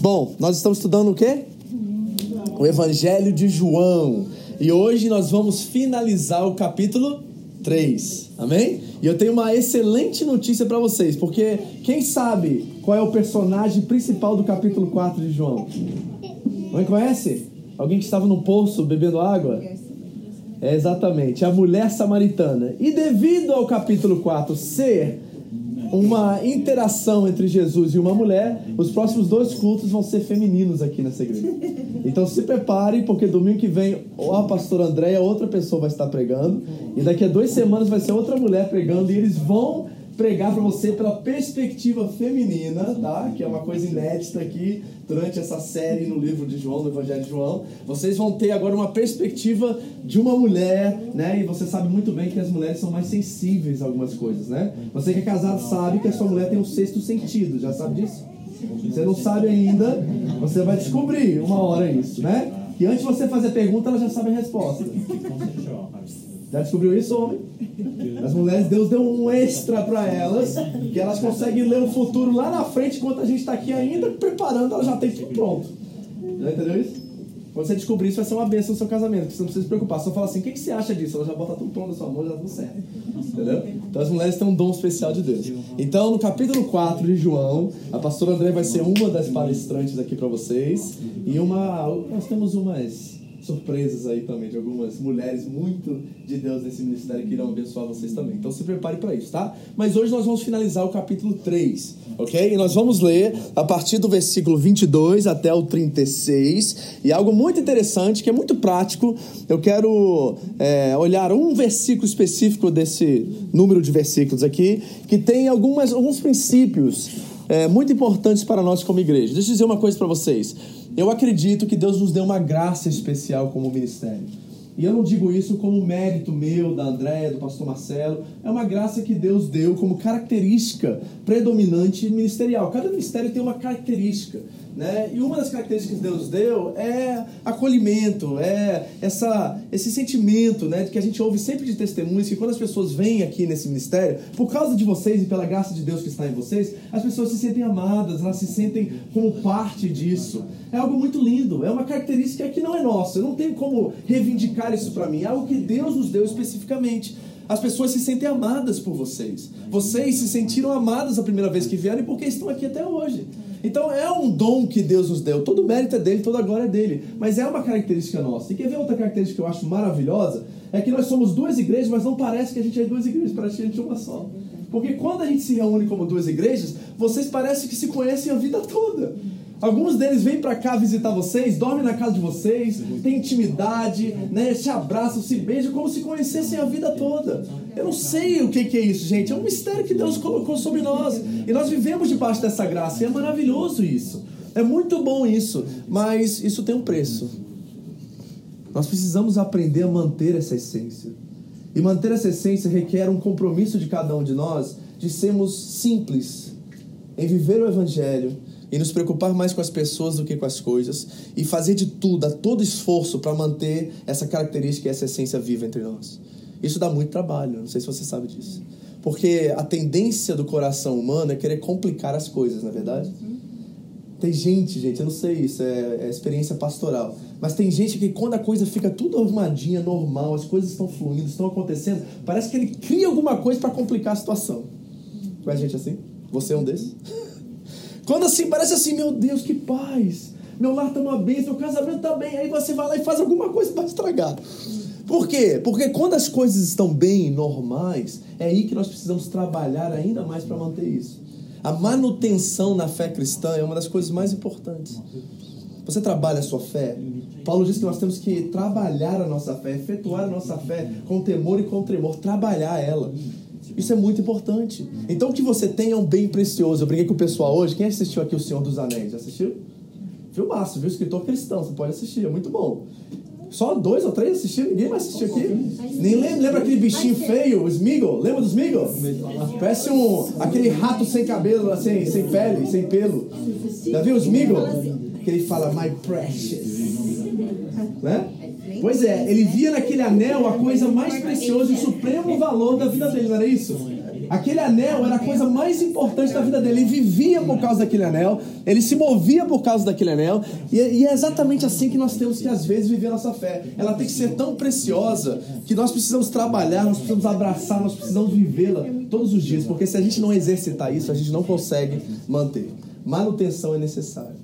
Bom, nós estamos estudando o quê? O Evangelho de João. E hoje nós vamos finalizar o capítulo 3. Amém? E eu tenho uma excelente notícia para vocês, porque quem sabe qual é o personagem principal do capítulo 4 de João? Alguém conhece? Alguém que estava no poço bebendo água? É exatamente, a mulher samaritana. E devido ao capítulo 4 ser uma interação entre Jesus e uma mulher, os próximos dois cultos vão ser femininos aqui nessa igreja. Então se prepare, porque domingo que vem a pastora Andréia, outra pessoa vai estar pregando, e daqui a duas semanas vai ser outra mulher pregando, e eles vão pregar para você pela perspectiva feminina, tá? Que é uma coisa inédita aqui durante essa série no livro de João, no Evangelho de João. Vocês vão ter agora uma perspectiva de uma mulher, né? E você sabe muito bem que as mulheres são mais sensíveis a algumas coisas, né? Você que é casado sabe que a sua mulher tem um sexto sentido, já sabe disso? Você não sabe ainda, você vai descobrir uma hora isso, né? Que antes de você fazer pergunta, ela já sabe a resposta. Já descobriu isso, homem? As mulheres, Deus deu um extra para elas, que elas conseguem ler o futuro lá na frente, enquanto a gente está aqui ainda preparando, ela já tem tudo pronto. Já entendeu isso? Quando você descobrir isso, vai ser uma bênção no seu casamento, que você não precisa se preocupar. Só fala assim: o que, que você acha disso? Ela já bota tudo pronto na sua mão, já tá tudo certo. Entendeu? Então as mulheres têm um dom especial de Deus. Então, no capítulo 4 de João, a pastora André vai ser uma das palestrantes aqui para vocês. E uma. Nós temos umas surpresas aí também de algumas mulheres muito de Deus nesse ministério que irão abençoar vocês também. Então se prepare para isso, tá? Mas hoje nós vamos finalizar o capítulo 3, ok? E nós vamos ler a partir do versículo 22 até o 36. E algo muito interessante, que é muito prático. Eu quero é, olhar um versículo específico desse número de versículos aqui, que tem algumas, alguns princípios é, muito importantes para nós como igreja. Deixa eu dizer uma coisa para vocês. Eu acredito que Deus nos deu uma graça especial como ministério. E eu não digo isso como mérito meu, da Andréia, do pastor Marcelo. É uma graça que Deus deu como característica predominante ministerial. Cada ministério tem uma característica. Né? E uma das características que Deus deu é acolhimento, é essa, esse sentimento né, que a gente ouve sempre de testemunhos que quando as pessoas vêm aqui nesse ministério, por causa de vocês e pela graça de Deus que está em vocês, as pessoas se sentem amadas, elas se sentem como parte disso. É algo muito lindo, é uma característica que não é nossa, eu não tenho como reivindicar isso para mim, é algo que Deus nos deu especificamente. As pessoas se sentem amadas por vocês. Vocês se sentiram amadas a primeira vez que vieram e porque estão aqui até hoje. Então é um dom que Deus nos deu. Todo mérito é dele, toda glória é dele. Mas é uma característica nossa. E quer ver outra característica que eu acho maravilhosa? É que nós somos duas igrejas, mas não parece que a gente é duas igrejas, parece que a gente é uma só. Porque quando a gente se reúne como duas igrejas, vocês parecem que se conhecem a vida toda. Alguns deles vêm para cá visitar vocês, dormem na casa de vocês, têm intimidade, né, se abraçam, se beijam como se conhecessem a vida toda. Eu não sei o que, que é isso, gente. É um mistério que Deus colocou sobre nós. E nós vivemos debaixo dessa graça. E é maravilhoso isso. É muito bom isso. Mas isso tem um preço. Nós precisamos aprender a manter essa essência. E manter essa essência requer um compromisso de cada um de nós de sermos simples em viver o Evangelho e nos preocupar mais com as pessoas do que com as coisas e fazer de tudo, a todo esforço para manter essa característica e essa essência viva entre nós. Isso dá muito trabalho, não sei se você sabe disso. Porque a tendência do coração humano é querer complicar as coisas, na é verdade? Tem gente, gente, eu não sei isso, é, é experiência pastoral. Mas tem gente que quando a coisa fica tudo arrumadinha, normal, as coisas estão fluindo, estão acontecendo, parece que ele cria alguma coisa para complicar a situação. Conhece gente assim? Você é um desses? Quando assim, parece assim, meu Deus, que paz. Meu lar está numa bênção, meu casamento está bem. Aí você vai lá e faz alguma coisa para estragar. Por quê? Porque quando as coisas estão bem, normais, é aí que nós precisamos trabalhar ainda mais para manter isso. A manutenção na fé cristã é uma das coisas mais importantes. Você trabalha a sua fé? Paulo diz que nós temos que trabalhar a nossa fé, efetuar a nossa fé com temor e com tremor, trabalhar ela. Isso é muito importante. Então o que você tem é um bem precioso. Eu brinquei com o pessoal hoje. Quem assistiu aqui O Senhor dos Anéis? Já assistiu? Filmaço, viu? Escritor cristão, você pode assistir, é muito bom. Só dois ou três assistiram? Ninguém mais assistiu aqui? Nem lembra, lembra aquele bichinho feio, o Smeagol? Lembra do Smeagol? Parece um, aquele rato sem cabelo, assim, sem pele, sem pelo. Já viu o Smeagol? Que ele fala, my precious. Né? Pois é, ele via naquele anel a coisa mais preciosa e o supremo valor da vida dele, não era isso? Aquele anel era a coisa mais importante da vida dele. Ele vivia por causa daquele anel, ele se movia por causa daquele anel, e, e é exatamente assim que nós temos que, às vezes, viver a nossa fé. Ela tem que ser tão preciosa que nós precisamos trabalhar, nós precisamos abraçar, nós precisamos vivê-la todos os dias, porque se a gente não exercitar isso, a gente não consegue manter. Manutenção é necessária.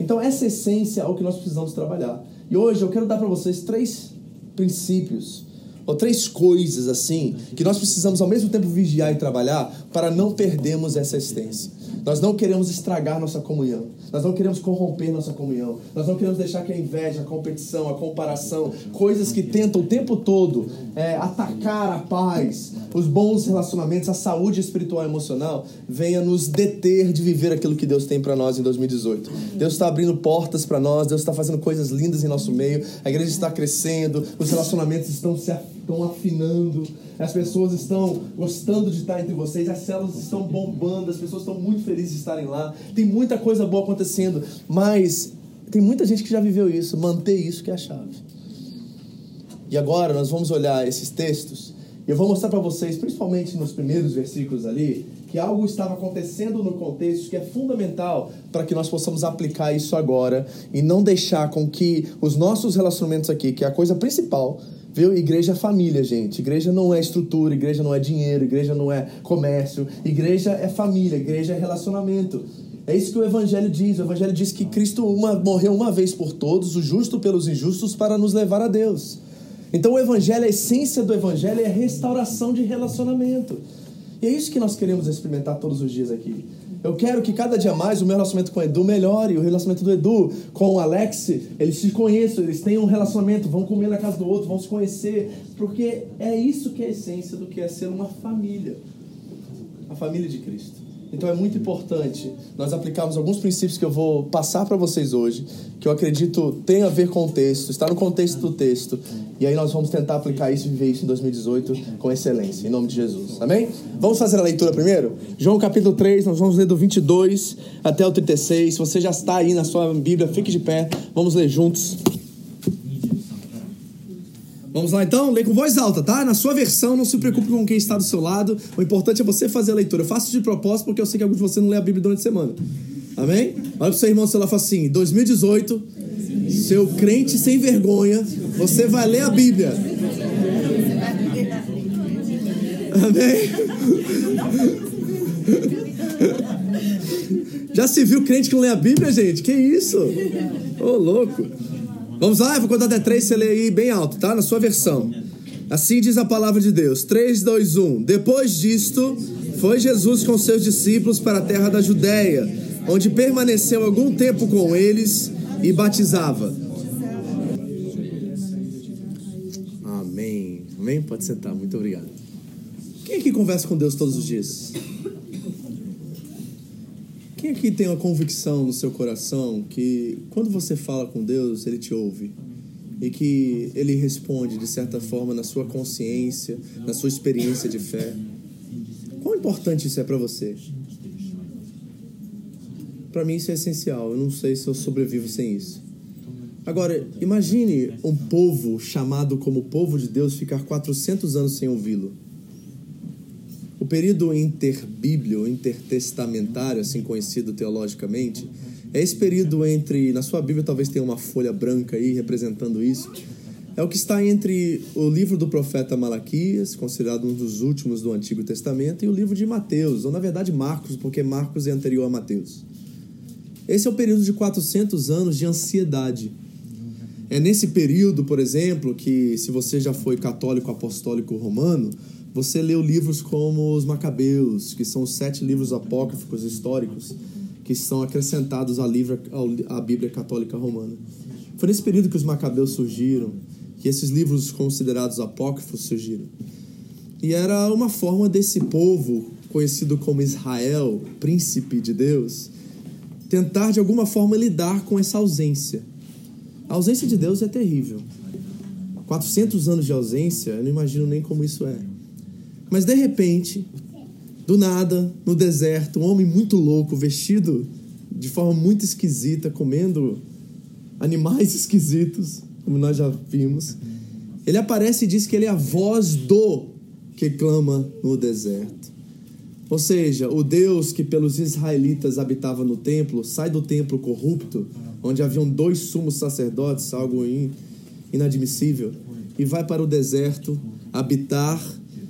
Então, essa essência é o que nós precisamos trabalhar. E hoje eu quero dar para vocês três princípios ou três coisas assim que nós precisamos ao mesmo tempo vigiar e trabalhar para não perdermos essa essência. Nós não queremos estragar nossa comunhão. Nós não queremos corromper nossa comunhão. Nós não queremos deixar que a inveja, a competição, a comparação, coisas que tentam o tempo todo é, atacar a paz, os bons relacionamentos, a saúde espiritual e emocional, venha nos deter de viver aquilo que Deus tem para nós em 2018. Deus está abrindo portas para nós, Deus está fazendo coisas lindas em nosso meio, a igreja está crescendo, os relacionamentos estão se estão afinando, as pessoas estão gostando de estar entre vocês, as células estão bombando, as pessoas estão muito felizes de estarem lá, tem muita coisa boa acontecendo, mas tem muita gente que já viveu isso, manter isso que é a chave. E agora nós vamos olhar esses textos e eu vou mostrar para vocês, principalmente nos primeiros versículos ali, que algo estava acontecendo no contexto que é fundamental para que nós possamos aplicar isso agora e não deixar com que os nossos relacionamentos aqui, que é a coisa principal, Viu? Igreja é família, gente. Igreja não é estrutura, igreja não é dinheiro, igreja não é comércio. Igreja é família, igreja é relacionamento. É isso que o Evangelho diz. O Evangelho diz que Cristo uma, morreu uma vez por todos, o justo pelos injustos, para nos levar a Deus. Então o Evangelho, a essência do Evangelho é a restauração de relacionamento. E é isso que nós queremos experimentar todos os dias aqui. Eu quero que cada dia mais o meu relacionamento com o Edu melhore, o relacionamento do Edu com o Alex, eles se conheçam, eles tenham um relacionamento, vão comer na casa do outro, vão se conhecer, porque é isso que é a essência do que é ser uma família. A família de Cristo. Então é muito importante nós aplicarmos alguns princípios que eu vou passar para vocês hoje, que eu acredito tem a ver com o texto, está no contexto do texto. E aí nós vamos tentar aplicar isso e viver isso em 2018 com excelência, em nome de Jesus. Amém? Vamos fazer a leitura primeiro? João capítulo 3, nós vamos ler do 22 até o 36. Se você já está aí na sua Bíblia, fique de pé. Vamos ler juntos. Vamos lá então, lê com voz alta, tá? Na sua versão, não se preocupe com quem está do seu lado. O importante é você fazer a leitura. Eu faço de propósito porque eu sei que alguns de vocês não lê a Bíblia durante a semana. Amém? Olha pro seu irmão do celular e fala assim: 2018, seu crente sem vergonha, você vai ler a Bíblia. Amém? Já se viu crente que não lê a Bíblia, gente? Que isso? Ô, oh, louco. Vamos lá, eu vou contar até três, você lê aí bem alto, tá? Na sua versão. Assim diz a palavra de Deus. 3, 2, 1. Depois disto, foi Jesus com seus discípulos para a terra da Judéia, onde permaneceu algum tempo com eles e batizava. Amém. Amém? Pode sentar, muito obrigado. Quem aqui conversa com Deus todos os dias? Quem aqui tem uma convicção no seu coração que quando você fala com Deus, Ele te ouve? E que Ele responde, de certa forma, na sua consciência, na sua experiência de fé? Quão importante isso é para você? Para mim isso é essencial. Eu não sei se eu sobrevivo sem isso. Agora, imagine um povo chamado como povo de Deus ficar 400 anos sem ouvi-lo. O período interbíblio, intertestamentário, assim conhecido teologicamente, é esse período entre, na sua Bíblia talvez tenha uma folha branca aí representando isso, é o que está entre o livro do profeta Malaquias, considerado um dos últimos do Antigo Testamento, e o livro de Mateus, ou na verdade Marcos, porque Marcos é anterior a Mateus. Esse é o período de 400 anos de ansiedade. É nesse período, por exemplo, que se você já foi católico apostólico romano, você leu livros como os Macabeus, que são os sete livros apócrifos históricos que são acrescentados à, livra, à Bíblia Católica Romana. Foi nesse período que os Macabeus surgiram, que esses livros considerados apócrifos surgiram. E era uma forma desse povo, conhecido como Israel, príncipe de Deus, tentar de alguma forma lidar com essa ausência. A ausência de Deus é terrível. 400 anos de ausência, eu não imagino nem como isso é. Mas de repente, do nada, no deserto, um homem muito louco, vestido de forma muito esquisita, comendo animais esquisitos, como nós já vimos. Ele aparece e diz que ele é a voz do que clama no deserto. Ou seja, o Deus que pelos israelitas habitava no templo sai do templo corrupto, onde haviam dois sumos sacerdotes, algo inadmissível, e vai para o deserto habitar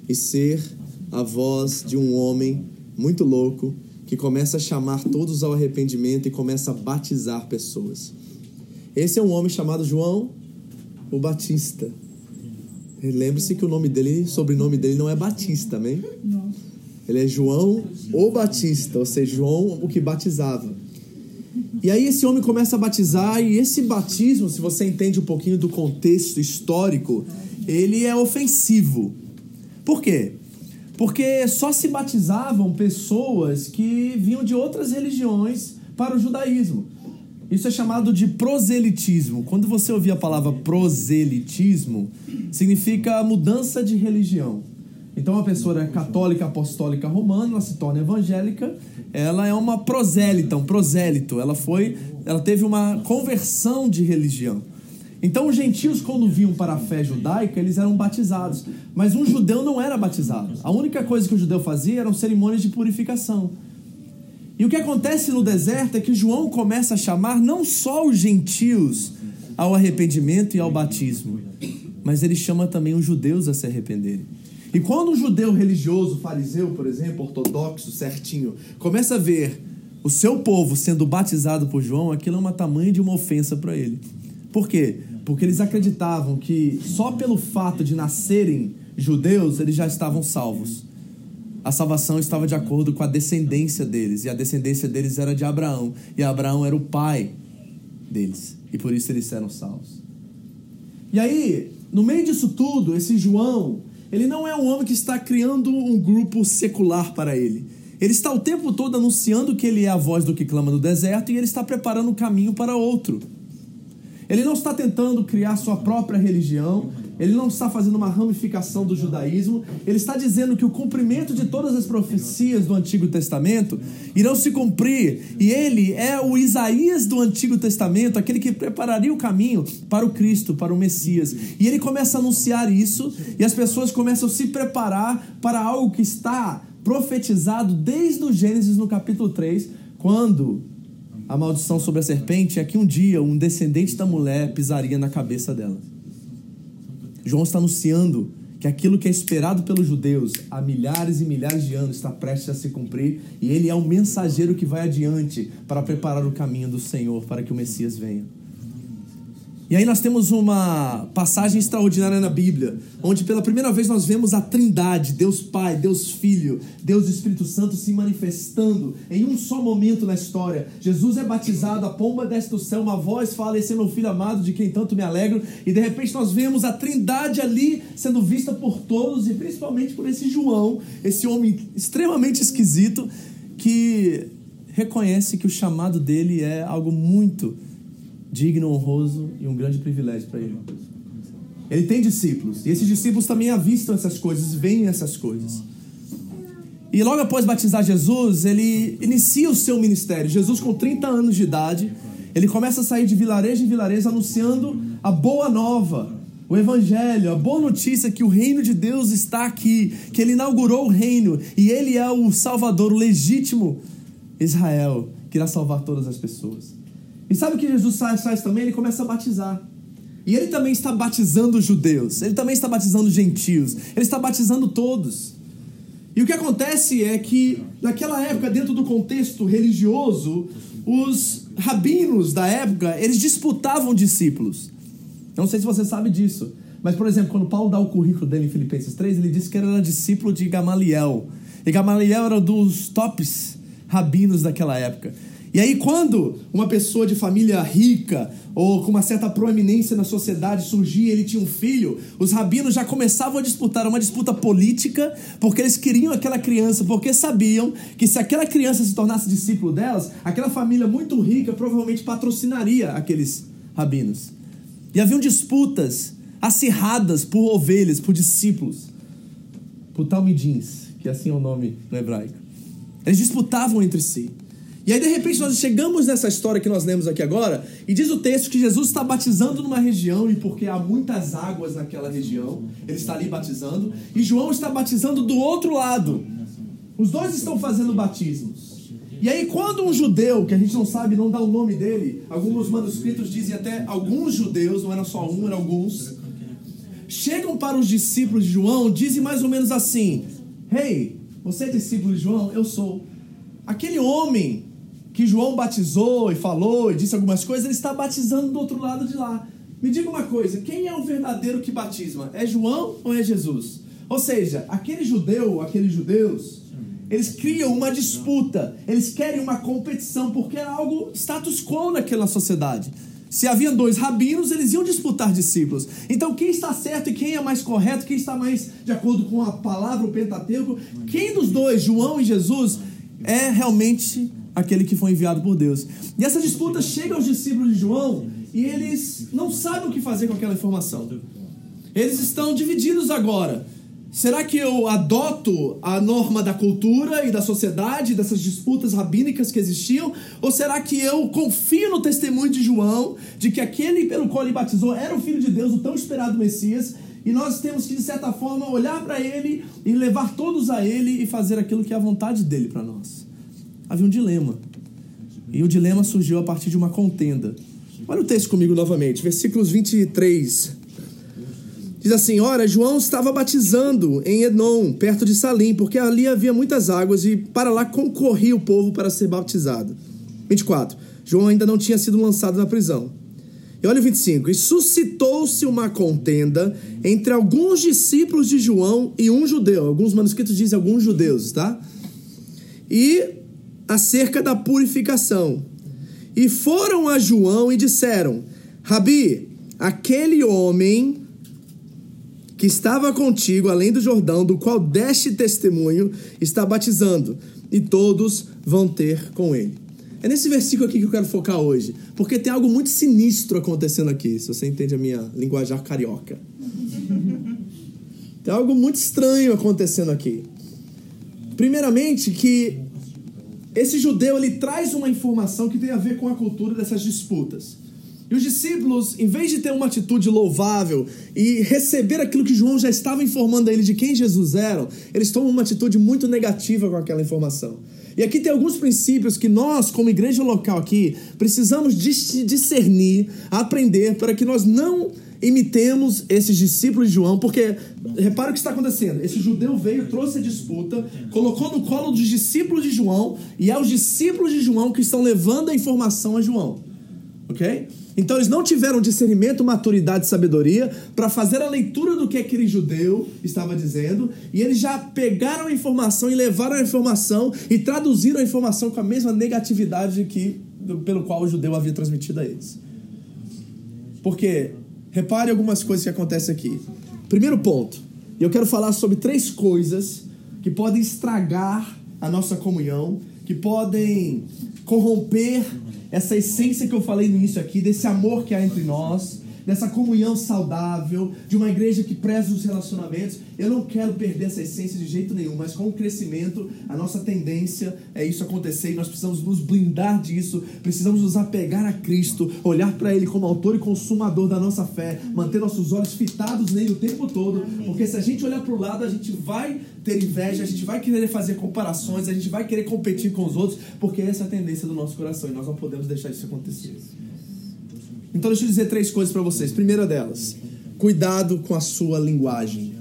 e ser a voz de um homem muito louco que começa a chamar todos ao arrependimento e começa a batizar pessoas. Esse é um homem chamado João o Batista. Lembre-se que o nome dele, sobrenome dele não é Batista, amém? Não. Ele é João o Batista, ou seja, João o que batizava. E aí esse homem começa a batizar e esse batismo, se você entende um pouquinho do contexto histórico, ele é ofensivo. Por quê? Porque só se batizavam pessoas que vinham de outras religiões para o judaísmo. Isso é chamado de proselitismo. Quando você ouvir a palavra proselitismo, significa mudança de religião. Então, uma pessoa é católica apostólica romana, ela se torna evangélica, ela é uma prosélita, um prosélito. Ela foi, ela teve uma conversão de religião. Então, os gentios, quando vinham para a fé judaica, eles eram batizados. Mas um judeu não era batizado. A única coisa que o judeu fazia eram cerimônias de purificação. E o que acontece no deserto é que João começa a chamar não só os gentios ao arrependimento e ao batismo, mas ele chama também os judeus a se arrependerem. E quando um judeu religioso, fariseu, por exemplo, ortodoxo, certinho, começa a ver o seu povo sendo batizado por João, aquilo é uma tamanho de uma ofensa para ele. Por quê? Porque eles acreditavam que só pelo fato de nascerem judeus, eles já estavam salvos a salvação estava de acordo com a descendência deles, e a descendência deles era de Abraão, e Abraão era o pai deles, e por isso eles eram salvos. E aí, no meio disso tudo, esse João, ele não é um homem que está criando um grupo secular para ele. Ele está o tempo todo anunciando que ele é a voz do que clama no deserto e ele está preparando o caminho para outro. Ele não está tentando criar sua própria religião, ele não está fazendo uma ramificação do judaísmo, ele está dizendo que o cumprimento de todas as profecias do Antigo Testamento irão se cumprir, e ele é o Isaías do Antigo Testamento, aquele que prepararia o caminho para o Cristo, para o Messias. E ele começa a anunciar isso, e as pessoas começam a se preparar para algo que está profetizado desde o Gênesis no capítulo 3, quando a maldição sobre a serpente é que um dia um descendente da mulher pisaria na cabeça dela. João está anunciando que aquilo que é esperado pelos judeus há milhares e milhares de anos está prestes a se cumprir e ele é um mensageiro que vai adiante para preparar o caminho do Senhor para que o Messias venha. E aí nós temos uma passagem extraordinária na Bíblia, onde pela primeira vez nós vemos a Trindade, Deus Pai, Deus Filho, Deus Espírito Santo se manifestando em um só momento na história. Jesus é batizado, a pomba desce do céu, uma voz fala: "Esse é meu filho amado, de quem tanto me alegro". E de repente nós vemos a Trindade ali sendo vista por todos e principalmente por esse João, esse homem extremamente esquisito que reconhece que o chamado dele é algo muito digno, honroso e um grande privilégio para ele. Ele tem discípulos, e esses discípulos também avistam essas coisas, veem essas coisas. E logo após batizar Jesus, ele inicia o seu ministério. Jesus, com 30 anos de idade, ele começa a sair de vilarejo em vilarejo anunciando a boa nova, o evangelho, a boa notícia que o reino de Deus está aqui, que ele inaugurou o reino e ele é o salvador, o legítimo Israel, que irá salvar todas as pessoas. E sabe o que Jesus faz também? Ele começa a batizar. E ele também está batizando judeus, ele também está batizando os gentios, ele está batizando todos. E o que acontece é que, naquela época, dentro do contexto religioso, os rabinos da época, eles disputavam discípulos. Não sei se você sabe disso, mas, por exemplo, quando Paulo dá o currículo dele em Filipenses 3, ele disse que ele era discípulo de Gamaliel. E Gamaliel era dos tops rabinos daquela época. E aí, quando uma pessoa de família rica ou com uma certa proeminência na sociedade surgia, ele tinha um filho, os rabinos já começavam a disputar uma disputa política, porque eles queriam aquela criança, porque sabiam que se aquela criança se tornasse discípulo delas, aquela família muito rica provavelmente patrocinaria aqueles rabinos. E haviam disputas acirradas por ovelhas, por discípulos, por talmidins, que assim é o nome no hebraico. Eles disputavam entre si. E aí, de repente, nós chegamos nessa história que nós lemos aqui agora, e diz o texto que Jesus está batizando numa região, e porque há muitas águas naquela região, ele está ali batizando, e João está batizando do outro lado. Os dois estão fazendo batismos. E aí, quando um judeu, que a gente não sabe, não dá o nome dele, alguns manuscritos dizem até alguns judeus, não era só um, eram alguns, chegam para os discípulos de João, dizem mais ou menos assim: Hey, você é discípulo de João? Eu sou. Aquele homem que João batizou e falou e disse algumas coisas, ele está batizando do outro lado de lá. Me diga uma coisa: quem é o verdadeiro que batisma? É João ou é Jesus? Ou seja, aquele judeu, aqueles judeus, eles criam uma disputa, eles querem uma competição, porque era algo status quo naquela sociedade. Se havia dois rabinos, eles iam disputar discípulos. Então, quem está certo e quem é mais correto, quem está mais de acordo com a palavra, o Pentateuco, quem dos dois, João e Jesus, é realmente aquele que foi enviado por Deus. E essa disputa chega aos discípulos de João e eles não sabem o que fazer com aquela informação. Eles estão divididos agora. Será que eu adoto a norma da cultura e da sociedade, dessas disputas rabínicas que existiam? Ou será que eu confio no testemunho de João, de que aquele pelo qual ele batizou era o Filho de Deus, o tão esperado Messias, e nós temos que, de certa forma, olhar para ele e levar todos a ele e fazer aquilo que é a vontade dele para nós? Havia um dilema. E o dilema surgiu a partir de uma contenda. Olha o texto comigo novamente, versículos 23 Diz assim: Ora, João estava batizando em Enon, perto de Salim, porque ali havia muitas águas e para lá concorria o povo para ser batizado. 24. João ainda não tinha sido lançado na prisão. E olha o 25. E suscitou-se uma contenda entre alguns discípulos de João e um judeu. Alguns manuscritos dizem alguns judeus, tá? E acerca da purificação. E foram a João e disseram: Rabi, aquele homem que estava contigo além do Jordão, do qual deste testemunho, está batizando, e todos vão ter com ele. É nesse versículo aqui que eu quero focar hoje, porque tem algo muito sinistro acontecendo aqui, se você entende a minha linguajar carioca. Tem algo muito estranho acontecendo aqui. Primeiramente, que esse judeu ele traz uma informação que tem a ver com a cultura dessas disputas. E os discípulos, em vez de ter uma atitude louvável e receber aquilo que João já estava informando a ele de quem Jesus era, eles tomam uma atitude muito negativa com aquela informação. E aqui tem alguns princípios que nós, como igreja local aqui, precisamos discernir, aprender, para que nós não imitemos esses discípulos de João, porque repara o que está acontecendo. Esse judeu veio, trouxe a disputa, colocou no colo dos discípulos de João, e é os discípulos de João que estão levando a informação a João. Ok? Então eles não tiveram discernimento, maturidade e sabedoria para fazer a leitura do que aquele judeu estava dizendo, e eles já pegaram a informação e levaram a informação e traduziram a informação com a mesma negatividade que pelo qual o judeu havia transmitido a eles. Porque repare algumas coisas que acontecem aqui. Primeiro ponto, eu quero falar sobre três coisas que podem estragar a nossa comunhão, que podem corromper essa essência que eu falei no início aqui, desse amor que há entre nós, dessa comunhão saudável, de uma igreja que preza os relacionamentos. Eu não quero perder essa essência de jeito nenhum, mas com o crescimento, a nossa tendência é isso acontecer e nós precisamos nos blindar disso, precisamos nos apegar a Cristo, olhar para Ele como autor e consumador da nossa fé, manter nossos olhos fitados nele o tempo todo, porque se a gente olhar para o lado, a gente vai ter inveja, a gente vai querer fazer comparações, a gente vai querer competir com os outros, porque essa é a tendência do nosso coração e nós não podemos deixar isso acontecer. Então deixa eu dizer três coisas para vocês. Primeira delas, cuidado com a sua linguagem.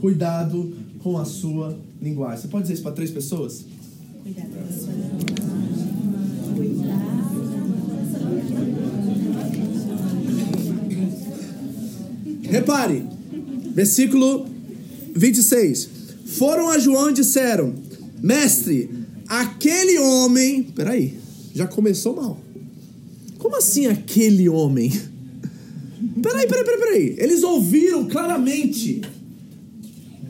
Cuidado com a sua linguagem. Você pode dizer isso para três pessoas? Cuidado com a sua linguagem. Repare, versículo 26. Foram a João e disseram: Mestre, aquele homem. Peraí, Já começou mal. Como assim aquele homem? Peraí, peraí, peraí, peraí. Eles ouviram claramente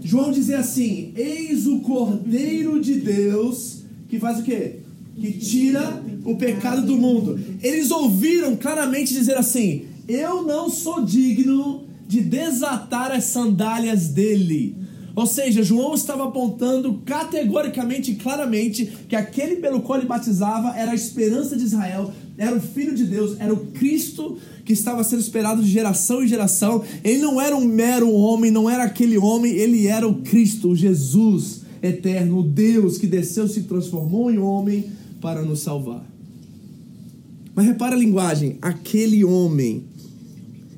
João dizer assim: Eis o Cordeiro de Deus que faz o quê? Que tira o pecado do mundo. Eles ouviram claramente dizer assim: Eu não sou digno de desatar as sandálias dele. Ou seja, João estava apontando categoricamente e claramente que aquele pelo qual ele batizava era a esperança de Israel, era o Filho de Deus, era o Cristo que estava sendo esperado de geração em geração. Ele não era um mero homem, não era aquele homem, ele era o Cristo, o Jesus eterno, o Deus que desceu, se transformou em homem para nos salvar. Mas repara a linguagem, aquele homem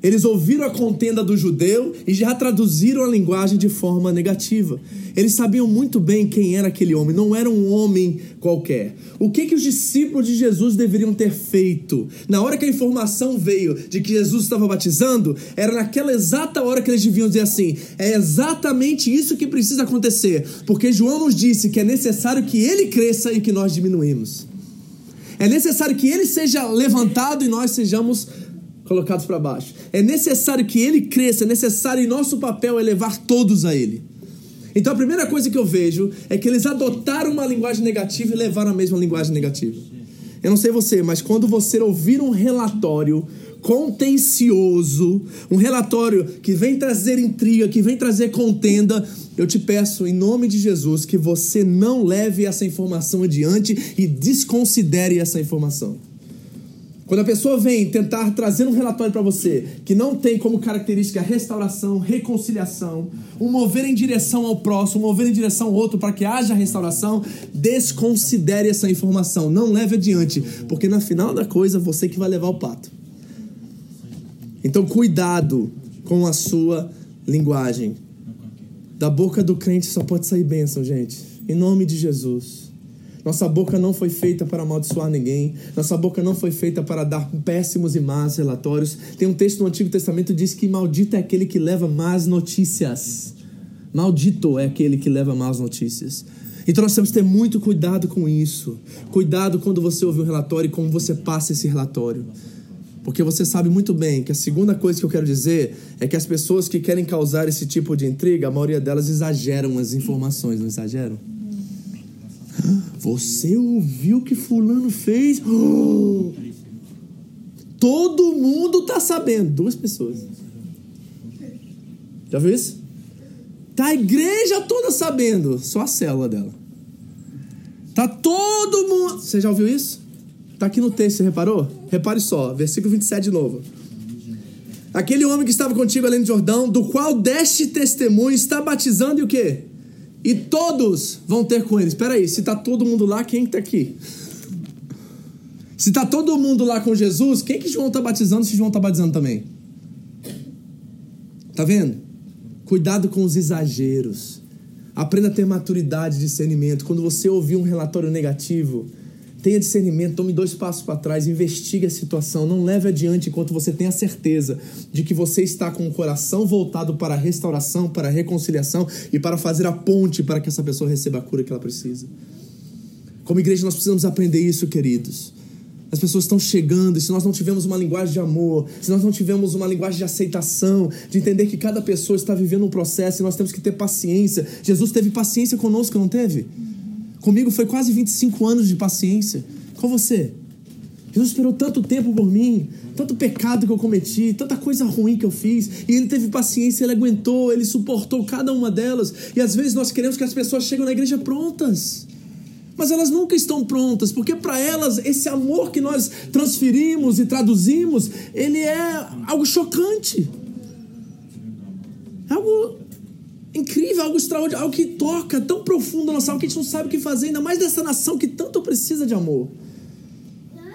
eles ouviram a contenda do judeu e já traduziram a linguagem de forma negativa. Eles sabiam muito bem quem era aquele homem, não era um homem qualquer. O que, que os discípulos de Jesus deveriam ter feito? Na hora que a informação veio de que Jesus estava batizando, era naquela exata hora que eles deviam dizer assim: é exatamente isso que precisa acontecer, porque João nos disse que é necessário que ele cresça e que nós diminuímos. É necessário que ele seja levantado e nós sejamos colocados para baixo. É necessário que ele cresça, é necessário e nosso papel é levar todos a ele. Então a primeira coisa que eu vejo é que eles adotaram uma linguagem negativa e levaram a mesma linguagem negativa. Eu não sei você, mas quando você ouvir um relatório contencioso, um relatório que vem trazer intriga, que vem trazer contenda, eu te peço em nome de Jesus que você não leve essa informação adiante e desconsidere essa informação. Quando a pessoa vem tentar trazer um relatório para você que não tem como característica restauração, reconciliação, um mover em direção ao próximo, um mover em direção ao outro para que haja restauração, desconsidere essa informação, não leve adiante, porque na final da coisa você que vai levar o pato. Então cuidado com a sua linguagem. Da boca do crente só pode sair bênção, gente. Em nome de Jesus. Nossa boca não foi feita para amaldiçoar ninguém. Nossa boca não foi feita para dar péssimos e más relatórios. Tem um texto no Antigo Testamento que diz que maldito é aquele que leva más notícias. Maldito é aquele que leva más notícias. Então nós temos que ter muito cuidado com isso. Cuidado quando você ouve um relatório e como você passa esse relatório. Porque você sabe muito bem que a segunda coisa que eu quero dizer é que as pessoas que querem causar esse tipo de intriga, a maioria delas exageram as informações, não exageram? Você ouviu o que fulano fez? Todo mundo tá sabendo. Duas pessoas. Já viu isso? Tá a igreja toda sabendo. Só a célula dela. Tá todo mundo. Você já ouviu isso? Tá aqui no texto, você reparou? Repare só, versículo 27 de novo. Aquele homem que estava contigo além do Jordão, do qual deste testemunho, está batizando e o quê? E todos vão ter com eles. Espera aí, se tá todo mundo lá, quem está aqui? Se tá todo mundo lá com Jesus, quem que João está batizando se João está batizando também? Tá vendo? Cuidado com os exageros. Aprenda a ter maturidade, discernimento. Quando você ouvir um relatório negativo, Tenha discernimento, tome dois passos para trás, investigue a situação, não leve adiante enquanto você tem a certeza de que você está com o coração voltado para a restauração, para a reconciliação e para fazer a ponte para que essa pessoa receba a cura que ela precisa. Como igreja, nós precisamos aprender isso, queridos. As pessoas estão chegando, e se nós não tivermos uma linguagem de amor, se nós não tivermos uma linguagem de aceitação, de entender que cada pessoa está vivendo um processo e nós temos que ter paciência. Jesus teve paciência conosco, não teve? Comigo foi quase 25 anos de paciência. Com você? Jesus esperou tanto tempo por mim, tanto pecado que eu cometi, tanta coisa ruim que eu fiz, e ele teve paciência, ele aguentou, ele suportou cada uma delas. E às vezes nós queremos que as pessoas cheguem na igreja prontas. Mas elas nunca estão prontas, porque para elas esse amor que nós transferimos e traduzimos, ele é algo chocante. É algo incrível, algo extraordinário, algo que toca tão profundo na nossa alma que a gente não sabe o que fazer, ainda mais dessa nação que tanto precisa de amor.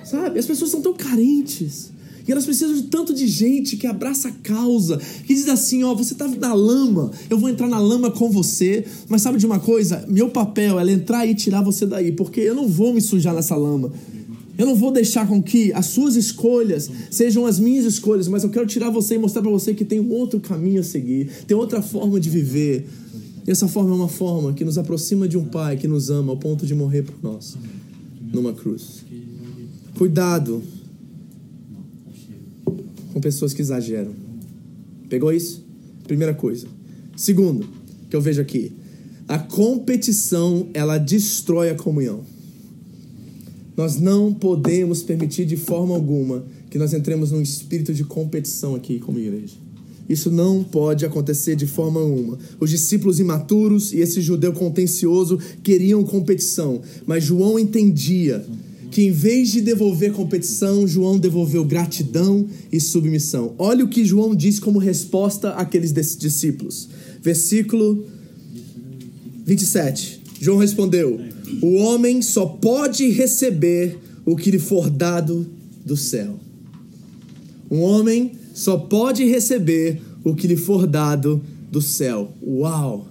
Sabe? As pessoas são tão carentes. E elas precisam de tanto de gente que abraça a causa, que diz assim: ó, você tá na lama, eu vou entrar na lama com você, mas sabe de uma coisa? Meu papel é entrar e tirar você daí, porque eu não vou me sujar nessa lama. Eu não vou deixar com que as suas escolhas sejam as minhas escolhas, mas eu quero tirar você e mostrar para você que tem um outro caminho a seguir, tem outra forma de viver. E essa forma é uma forma que nos aproxima de um Pai que nos ama ao ponto de morrer por nós numa cruz. Cuidado com pessoas que exageram. Pegou isso? Primeira coisa. Segundo, que eu vejo aqui, a competição ela destrói a comunhão. Nós não podemos permitir de forma alguma que nós entremos num espírito de competição aqui como igreja. Isso não pode acontecer de forma alguma. Os discípulos imaturos e esse judeu contencioso queriam competição, mas João entendia que em vez de devolver competição, João devolveu gratidão e submissão. Olha o que João diz como resposta àqueles discípulos. Versículo 27. João respondeu: O homem só pode receber o que lhe for dado do céu. Um homem só pode receber o que lhe for dado do céu. Uau!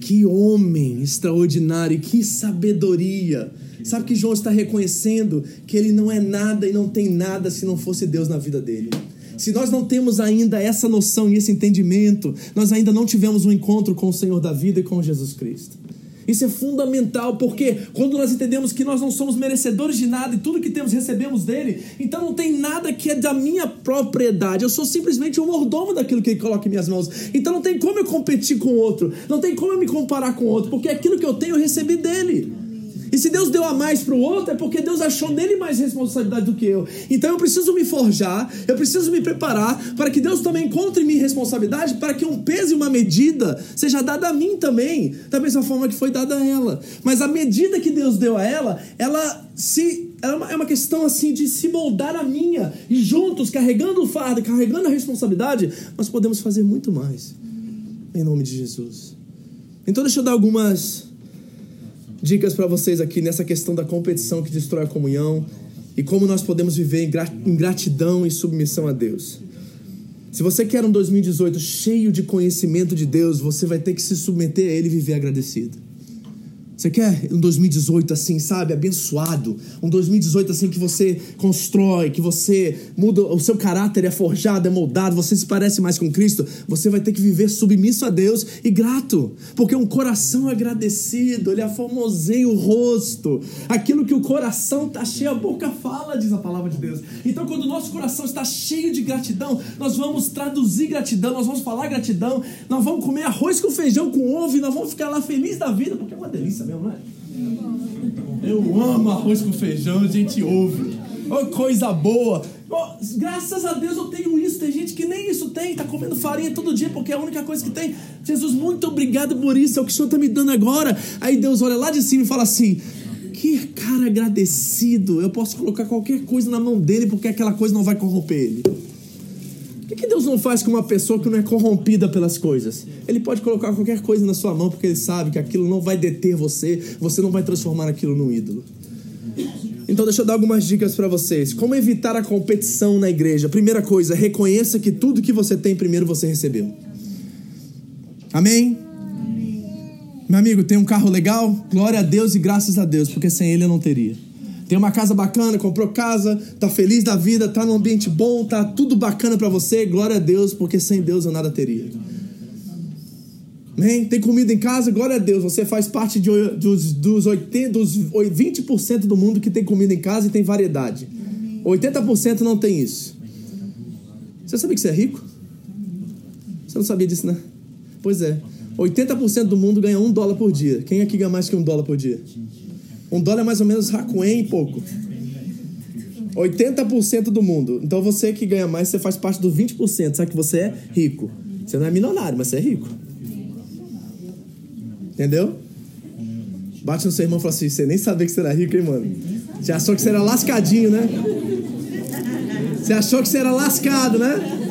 Que homem extraordinário, que sabedoria! Sabe que João está reconhecendo que ele não é nada e não tem nada se não fosse Deus na vida dele. Se nós não temos ainda essa noção e esse entendimento, nós ainda não tivemos um encontro com o Senhor da vida e com Jesus Cristo. Isso é fundamental, porque quando nós entendemos que nós não somos merecedores de nada e tudo que temos recebemos dele, então não tem nada que é da minha propriedade. Eu sou simplesmente um mordomo daquilo que ele coloca em minhas mãos. Então não tem como eu competir com outro, não tem como eu me comparar com outro, porque aquilo que eu tenho eu recebi dele. E se Deus deu a mais para o outro, é porque Deus achou nele mais responsabilidade do que eu. Então eu preciso me forjar, eu preciso me preparar para que Deus também encontre minha responsabilidade, para que um peso e uma medida seja dada a mim também, da mesma forma que foi dada a ela. Mas a medida que Deus deu a ela, ela se é uma, é uma questão assim de se moldar a minha e juntos, carregando o fardo, carregando a responsabilidade, nós podemos fazer muito mais. Em nome de Jesus. Então deixa eu dar algumas dicas para vocês aqui nessa questão da competição que destrói a comunhão e como nós podemos viver em gratidão e submissão a Deus. Se você quer um 2018 cheio de conhecimento de Deus, você vai ter que se submeter a Ele e viver agradecido. Você quer um 2018 assim, sabe? Abençoado. Um 2018 assim que você constrói, que você muda, o seu caráter é forjado, é moldado, você se parece mais com Cristo. Você vai ter que viver submisso a Deus e grato. Porque um coração agradecido, ele aformoseia o rosto. Aquilo que o coração está cheio, a boca fala, diz a palavra de Deus. Então, quando o nosso coração está cheio de gratidão, nós vamos traduzir gratidão, nós vamos falar gratidão, nós vamos comer arroz com feijão com ovo e nós vamos ficar lá felizes da vida, porque é uma delícia mesmo, não é? Eu amo arroz com feijão, a gente ouve. Oh, coisa boa. Oh, graças a Deus eu tenho isso. Tem gente que nem isso tem, tá comendo farinha todo dia porque é a única coisa que tem. Jesus, muito obrigado por isso, é o que o Senhor tá me dando agora. Aí Deus olha lá de cima e fala assim: Que cara agradecido. Eu posso colocar qualquer coisa na mão dele porque aquela coisa não vai corromper ele. O que Deus não faz com uma pessoa que não é corrompida pelas coisas? Ele pode colocar qualquer coisa na sua mão porque ele sabe que aquilo não vai deter você, você não vai transformar aquilo num ídolo. Então deixa eu dar algumas dicas para vocês. Como evitar a competição na igreja? Primeira coisa, reconheça que tudo que você tem primeiro você recebeu. Amém? Meu amigo, tem um carro legal? Glória a Deus e graças a Deus, porque sem ele eu não teria tem uma casa bacana, comprou casa, tá feliz da vida, tá num ambiente bom, tá tudo bacana para você, glória a Deus, porque sem Deus eu nada teria. Amém? Tem comida em casa, glória a Deus, você faz parte de, dos, dos, 80, dos 20% do mundo que tem comida em casa e tem variedade. 80% não tem isso. Você sabia que você é rico? Você não sabia disso, né? Pois é. 80% do mundo ganha um dólar por dia. Quem aqui ganha mais que um dólar por dia? Um dólar é mais ou menos racuém e pouco. 80% do mundo. Então você que ganha mais, você faz parte dos 20%. Sabe que você é rico. Você não é milionário, mas você é rico. Entendeu? Bate no seu irmão e fala assim: você nem sabia que você era rico, hein, mano? Você achou que você era lascadinho, né? Você achou que você era lascado, né?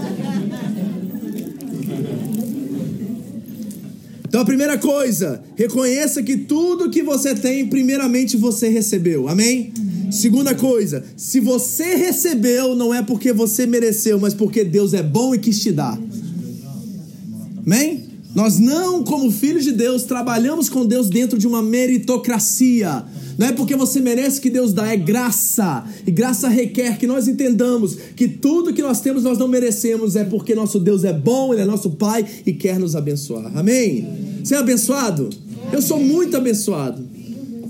Então a primeira coisa, reconheça que tudo que você tem, primeiramente você recebeu. Amém? Segunda coisa, se você recebeu, não é porque você mereceu, mas porque Deus é bom e quis te dar. Amém? Nós não, como filhos de Deus, trabalhamos com Deus dentro de uma meritocracia. Não é porque você merece que Deus dá, é graça. E graça requer que nós entendamos que tudo que nós temos nós não merecemos, é porque nosso Deus é bom, Ele é nosso Pai e quer nos abençoar. Amém? Você é abençoado? Eu sou muito abençoado.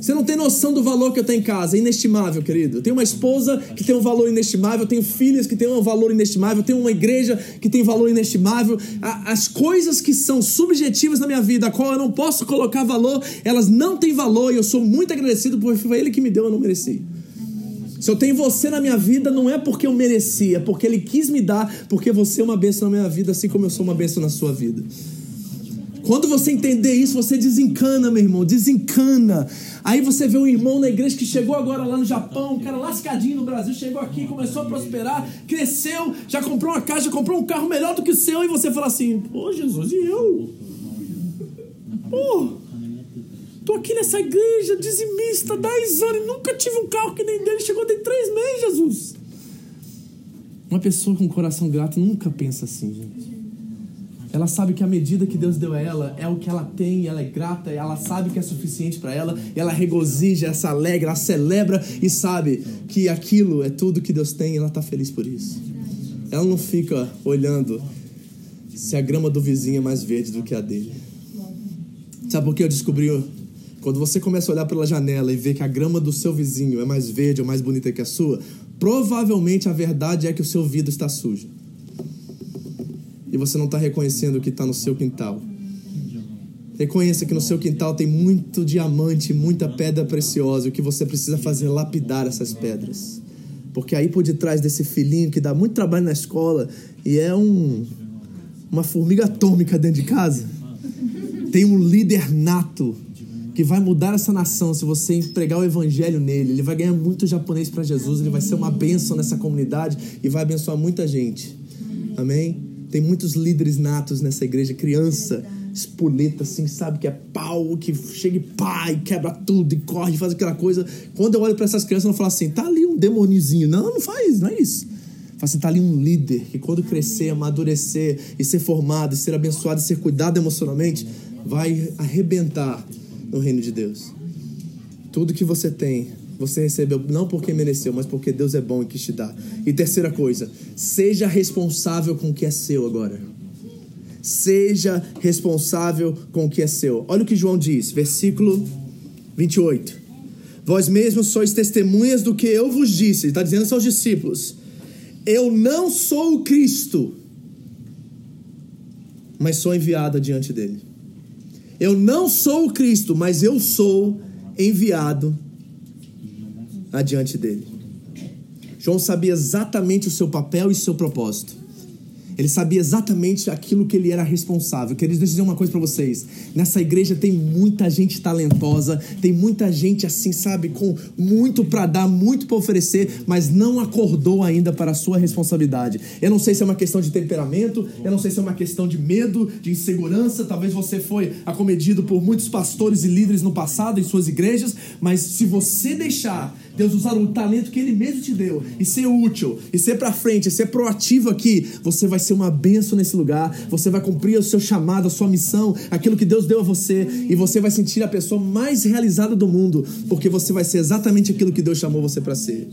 Você não tem noção do valor que eu tenho em casa, é inestimável, querido. Eu tenho uma esposa que tem um valor inestimável, eu tenho filhas que têm um valor inestimável, eu tenho uma igreja que tem valor inestimável. As coisas que são subjetivas na minha vida, a qual eu não posso colocar valor, elas não têm valor e eu sou muito agradecido porque foi ele que me deu, eu não mereci. Se eu tenho você na minha vida, não é porque eu mereci, é porque ele quis me dar, porque você é uma bênção na minha vida, assim como eu sou uma bênção na sua vida. Quando você entender isso, você desencana, meu irmão, desencana. Aí você vê um irmão na igreja que chegou agora lá no Japão, um cara lascadinho no Brasil, chegou aqui, começou a prosperar, cresceu, já comprou uma casa, já comprou um carro melhor do que o seu, e você fala assim: pô, Jesus, e eu? Pô, tô aqui nessa igreja dizimista, 10 anos, nunca tive um carro que nem dele, chegou tem 3 meses, Jesus. Uma pessoa com coração grato nunca pensa assim, gente. Ela sabe que a medida que Deus deu a ela é o que ela tem, ela é grata, ela sabe que é suficiente para ela, ela regozija, ela se alegra, ela celebra e sabe que aquilo é tudo que Deus tem e ela está feliz por isso. Ela não fica olhando se a grama do vizinho é mais verde do que a dele. Sabe por que eu descobri? Quando você começa a olhar pela janela e ver que a grama do seu vizinho é mais verde ou mais bonita que a sua, provavelmente a verdade é que o seu vidro está sujo e você não está reconhecendo o que está no seu quintal. Reconheça que no seu quintal tem muito diamante, muita pedra preciosa. E o que você precisa fazer é lapidar essas pedras. Porque aí por detrás desse filhinho que dá muito trabalho na escola e é um, uma formiga atômica dentro de casa, tem um líder nato que vai mudar essa nação se você empregar o evangelho nele. Ele vai ganhar muito japonês para Jesus, ele vai ser uma bênção nessa comunidade e vai abençoar muita gente. Amém? Tem muitos líderes natos nessa igreja, criança, espoleta, assim, sabe? Que é pau, que chega e pá, e quebra tudo, e corre, faz aquela coisa. Quando eu olho para essas crianças, eu não falo assim, tá ali um demonizinho. Não, não faz, não é isso. Fala assim, tá ali um líder que quando crescer, amadurecer e ser formado, e ser abençoado, e ser cuidado emocionalmente, vai arrebentar no reino de Deus. Tudo que você tem você recebeu não porque mereceu, mas porque Deus é bom e quis te dar. E terceira coisa, seja responsável com o que é seu agora. Seja responsável com o que é seu. Olha o que João diz, versículo 28. Vós mesmos sois testemunhas do que eu vos disse. Está dizendo aos discípulos: Eu não sou o Cristo, mas sou enviado diante dele. Eu não sou o Cristo, mas eu sou enviado adiante dele. João sabia exatamente o seu papel e seu propósito. Ele sabia exatamente aquilo que ele era responsável. Queridos, deixa eu dizer uma coisa para vocês. Nessa igreja tem muita gente talentosa, tem muita gente assim, sabe, com muito para dar, muito para oferecer, mas não acordou ainda para a sua responsabilidade. Eu não sei se é uma questão de temperamento, eu não sei se é uma questão de medo, de insegurança. Talvez você foi acomedido por muitos pastores e líderes no passado em suas igrejas, mas se você deixar Deus usar o talento que Ele mesmo te deu e ser útil, e ser para frente, e ser proativo aqui, você vai ser uma benção nesse lugar, você vai cumprir o seu chamado, a sua missão, aquilo que Deus deu a você, e você vai sentir a pessoa mais realizada do mundo, porque você vai ser exatamente aquilo que Deus chamou você para ser.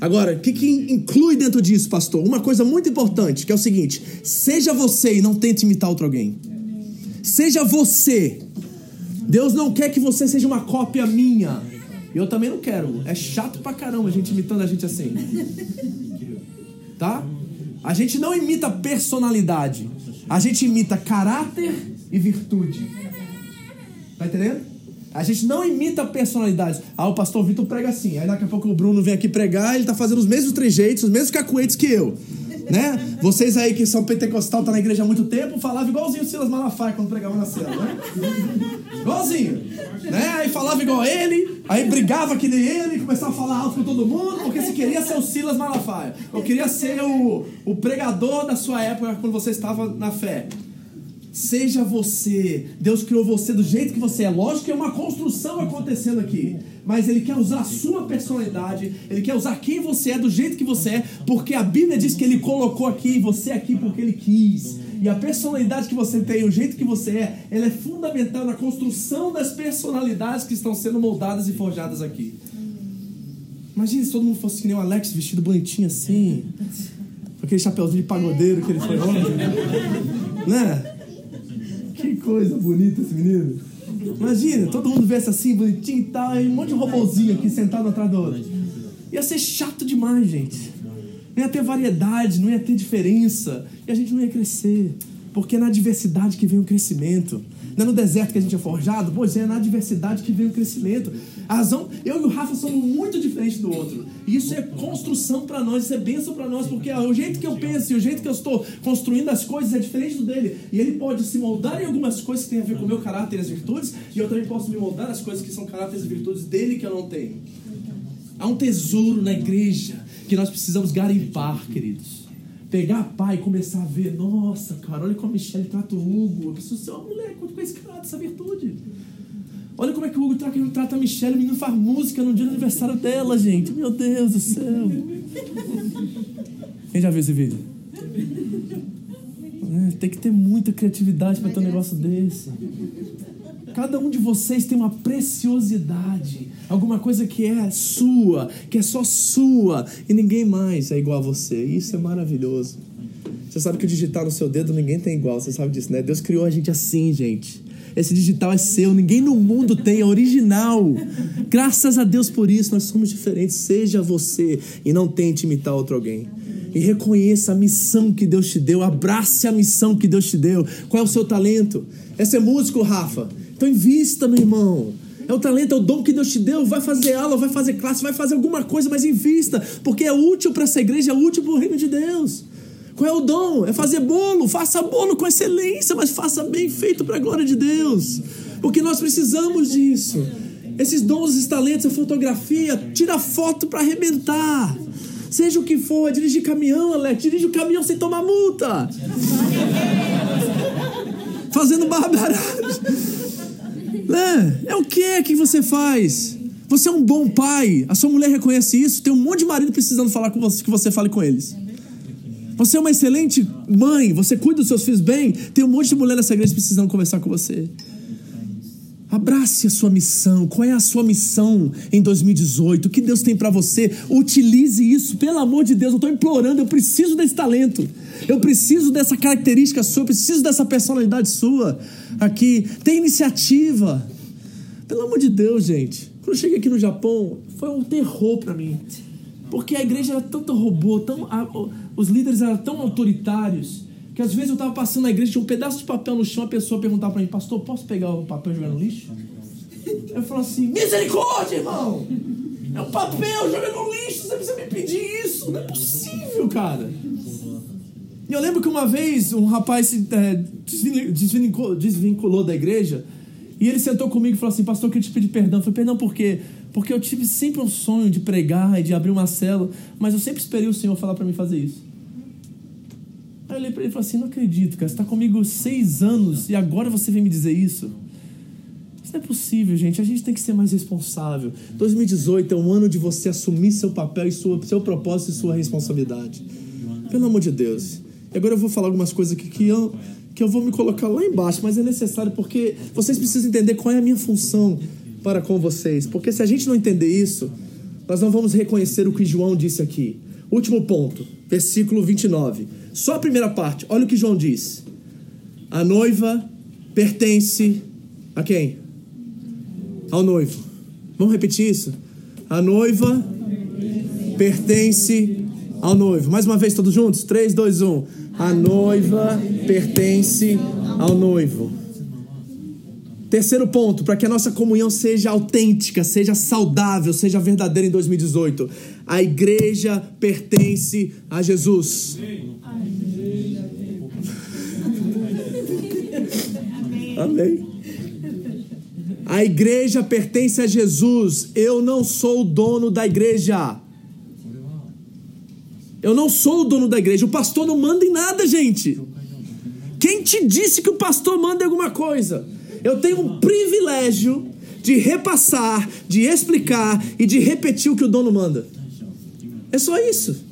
Agora, o que, que inclui dentro disso, pastor? Uma coisa muito importante, que é o seguinte: seja você e não tente imitar outro alguém. Seja você. Deus não quer que você seja uma cópia minha. Eu também não quero. É chato pra caramba a gente imitando a gente assim. Tá? A gente não imita personalidade. A gente imita caráter e virtude. Tá entendendo? A gente não imita personalidades. Ah, o pastor Vitor prega assim. Aí daqui a pouco o Bruno vem aqui pregar, ele tá fazendo os mesmos trejeitos, os mesmos cacuetes que eu né? Vocês aí que são pentecostal, tá na igreja há muito tempo, falava igualzinho o Silas Malafaia quando pregava na cela, né? Igualzinho, né? Aí falava igual ele, aí brigava que nem ele, começava a falar alto com todo mundo, porque se queria ser o Silas Malafaia. Eu queria ser o, o pregador da sua época quando você estava na fé. Seja você. Deus criou você do jeito que você é. Lógico que é uma construção acontecendo aqui. Mas Ele quer usar a sua personalidade. Ele quer usar quem você é do jeito que você é. Porque a Bíblia diz que Ele colocou aqui você aqui porque Ele quis. E a personalidade que você tem, o jeito que você é, ela é fundamental na construção das personalidades que estão sendo moldadas e forjadas aqui. Imagina se todo mundo fosse que nem o Alex, vestido bonitinho assim. Com aquele chapeuzinho de pagodeiro que ele foi ontem. Né? Coisa bonita esse menino. Imagina, todo mundo vê assim, bonitinho e tal, e um monte de robozinho aqui sentado atrás do outro. Ia ser chato demais, gente. Não ia ter variedade, não ia ter diferença. E a gente não ia crescer. Porque é na diversidade que vem o crescimento. Não é no deserto que a gente é forjado? Pois é, na diversidade que vem o crescimento. A razão, eu e o Rafa somos muito diferentes do outro. Isso é construção para nós, isso é bênção para nós, porque o jeito que eu penso e o jeito que eu estou construindo as coisas é diferente do dele. E ele pode se moldar em algumas coisas que têm a ver com o meu caráter e as virtudes, e eu também posso me moldar nas coisas que são caráteres e virtudes dele que eu não tenho. Há um tesouro na igreja que nós precisamos garimpar, queridos pegar pai e começar a ver, nossa, cara, olha como a Michelle trata o Hugo. Eu preciso ser uma mulher com esse cara, essa virtude. Olha como é que o Hugo trata, trata a Michelle, o menino faz música no dia do aniversário dela, gente. Meu Deus do céu. Quem já viu esse vídeo? É, tem que ter muita criatividade para ter um negócio desse. Cada um de vocês tem uma preciosidade, alguma coisa que é sua, que é só sua e ninguém mais é igual a você. Isso é maravilhoso. Você sabe que o digital no seu dedo ninguém tem igual, você sabe disso, né? Deus criou a gente assim, gente. Esse digital é seu, ninguém no mundo tem, é original. Graças a Deus por isso, nós somos diferentes. Seja você e não tente imitar outro alguém. E reconheça a missão que Deus te deu, abrace a missão que Deus te deu. Qual é o seu talento? É ser músico, Rafa? Então invista, meu irmão. É o talento, é o dom que Deus te deu. Vai fazer aula, vai fazer classe, vai fazer alguma coisa, mas invista, porque é útil para essa igreja, é útil para o reino de Deus. Qual é o dom? É fazer bolo. Faça bolo com excelência, mas faça bem feito para a glória de Deus. Porque nós precisamos disso. Esses dons, esses talentos, a fotografia, tira foto para arrebentar. Seja o que for, dirige caminhão, Alex, dirige o caminhão sem tomar multa. Fazendo barbaragem. É, é o que que você faz? Você é um bom pai. A sua mulher reconhece isso. Tem um monte de marido precisando falar com você, que você fale com eles. Você é uma excelente mãe. Você cuida dos seus filhos bem. Tem um monte de mulher nessa igreja precisando conversar com você. Abrace a sua missão. Qual é a sua missão em 2018? O que Deus tem para você? Utilize isso, pelo amor de Deus. Eu estou implorando. Eu preciso desse talento. Eu preciso dessa característica sua. Eu preciso dessa personalidade sua aqui. Tem iniciativa. Pelo amor de Deus, gente. Quando eu cheguei aqui no Japão, foi um terror para mim. Porque a igreja era tanto robô, tão, os líderes eram tão autoritários às vezes eu estava passando na igreja, tinha um pedaço de papel no chão, a pessoa perguntava para mim, pastor, posso pegar o papel e jogar no lixo? Eu falo assim, misericórdia, irmão! É um papel, joga no lixo, você precisa me pedir isso. Não é possível, cara. E eu lembro que uma vez um rapaz se é, desvinculou, desvinculou, da igreja e ele sentou comigo e falou assim, pastor, eu queria te pedir perdão. Eu falei, perdão por quê? Porque eu tive sempre um sonho de pregar e de abrir uma cela, mas eu sempre esperei o Senhor falar para mim fazer isso. Aí eu olhei para ele e falei assim: não acredito, cara, você está comigo seis anos e agora você vem me dizer isso? Isso não é possível, gente. A gente tem que ser mais responsável. 2018 é um ano de você assumir seu papel e sua, seu propósito e sua responsabilidade. Pelo amor de Deus. E agora eu vou falar algumas coisas aqui que eu, que eu vou me colocar lá embaixo, mas é necessário porque vocês precisam entender qual é a minha função para com vocês. Porque se a gente não entender isso, nós não vamos reconhecer o que João disse aqui. Último ponto, versículo 29. Só a primeira parte. Olha o que João diz. A noiva pertence a quem? Ao noivo. Vamos repetir isso? A noiva pertence ao noivo. Mais uma vez, todos juntos? 3, 2, 1. A noiva pertence ao noivo. Terceiro ponto, para que a nossa comunhão seja autêntica, seja saudável, seja verdadeira em 2018. A igreja pertence a Jesus. Amém. A igreja pertence a Jesus. Eu não sou o dono da igreja. Eu não sou o dono da igreja. O pastor não manda em nada, gente. Quem te disse que o pastor manda em alguma coisa? Eu tenho um privilégio de repassar, de explicar e de repetir o que o dono manda. É só isso.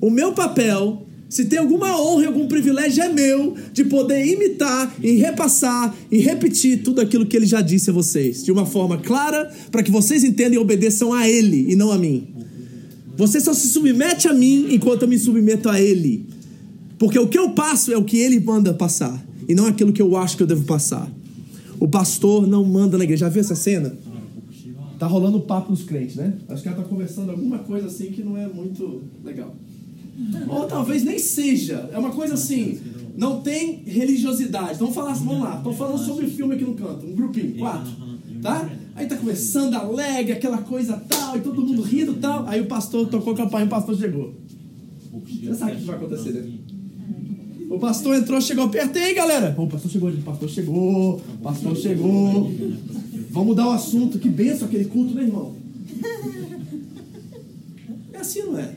O meu papel, se tem alguma honra e algum privilégio, é meu de poder imitar e repassar e repetir tudo aquilo que ele já disse a vocês, de uma forma clara, para que vocês entendam e obedeçam a ele e não a mim. Você só se submete a mim enquanto eu me submeto a ele. Porque o que eu passo é o que ele manda passar, e não aquilo que eu acho que eu devo passar. O pastor não manda na igreja. Já viu essa cena? Tá rolando papo nos crentes, né? Acho que ela tá conversando alguma coisa assim que não é muito legal. Ou talvez nem seja. É uma coisa assim. Não tem religiosidade. Vamos falar, vamos lá. Estão falando sobre filme aqui no canto. Um grupinho, quatro. Tá? Aí tá começando, alegre, aquela coisa tal, e todo mundo rindo tal. Aí o pastor tocou a campainha e o pastor chegou. Você sabe o que vai acontecer, né? O pastor entrou, chegou perto, e aí galera? O pastor chegou, o pastor chegou, o pastor chegou. Vamos mudar o assunto, que benção aquele culto, né, irmão? É assim, não é?